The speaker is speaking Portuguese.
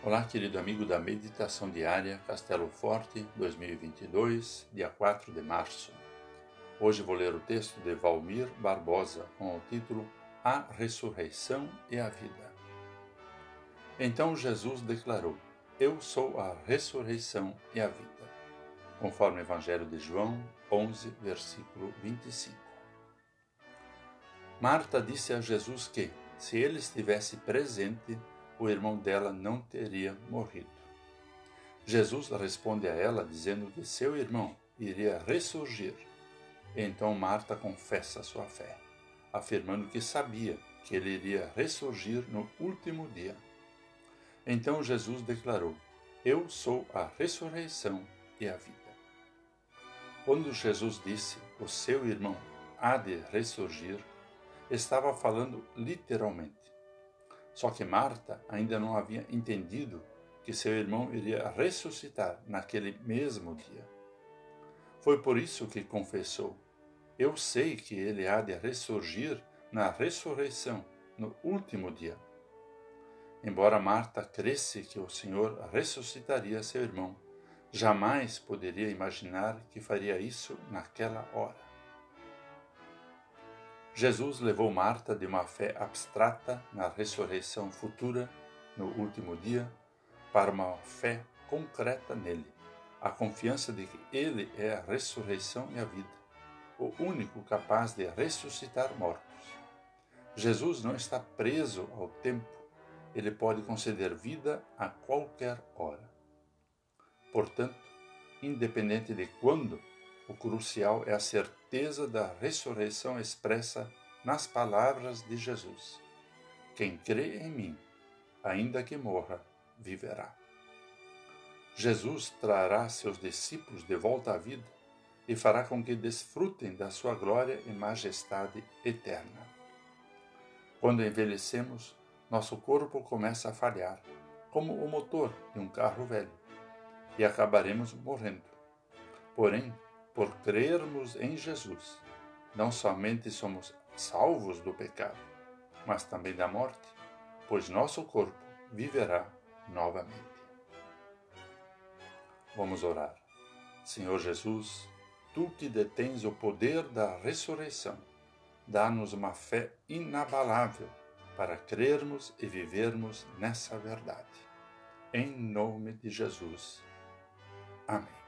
Olá, querido amigo da Meditação Diária Castelo Forte 2022, dia 4 de março. Hoje vou ler o texto de Valmir Barbosa com o título A Ressurreição e a Vida. Então Jesus declarou: Eu sou a ressurreição e a vida, conforme o Evangelho de João 11, versículo 25. Marta disse a Jesus que, se ele estivesse presente, o irmão dela não teria morrido. Jesus responde a ela dizendo que seu irmão iria ressurgir. Então Marta confessa sua fé, afirmando que sabia que ele iria ressurgir no último dia. Então Jesus declarou: Eu sou a ressurreição e a vida. Quando Jesus disse: O seu irmão há de ressurgir, estava falando literalmente. Só que Marta ainda não havia entendido que seu irmão iria ressuscitar naquele mesmo dia. Foi por isso que confessou: Eu sei que ele há de ressurgir na ressurreição, no último dia. Embora Marta cresce que o Senhor ressuscitaria seu irmão, jamais poderia imaginar que faria isso naquela hora. Jesus levou Marta de uma fé abstrata na ressurreição futura, no último dia, para uma fé concreta nele, a confiança de que ele é a ressurreição e a vida, o único capaz de ressuscitar mortos. Jesus não está preso ao tempo, ele pode conceder vida a qualquer hora. Portanto, independente de quando, o crucial é a certeza da ressurreição expressa nas palavras de Jesus: Quem crê em mim, ainda que morra, viverá. Jesus trará seus discípulos de volta à vida e fará com que desfrutem da sua glória e majestade eterna. Quando envelhecemos, nosso corpo começa a falhar, como o motor de um carro velho, e acabaremos morrendo. Porém, por crermos em Jesus, não somente somos salvos do pecado, mas também da morte, pois nosso corpo viverá novamente. Vamos orar. Senhor Jesus, tu que detens o poder da ressurreição, dá-nos uma fé inabalável para crermos e vivermos nessa verdade. Em nome de Jesus. Amém.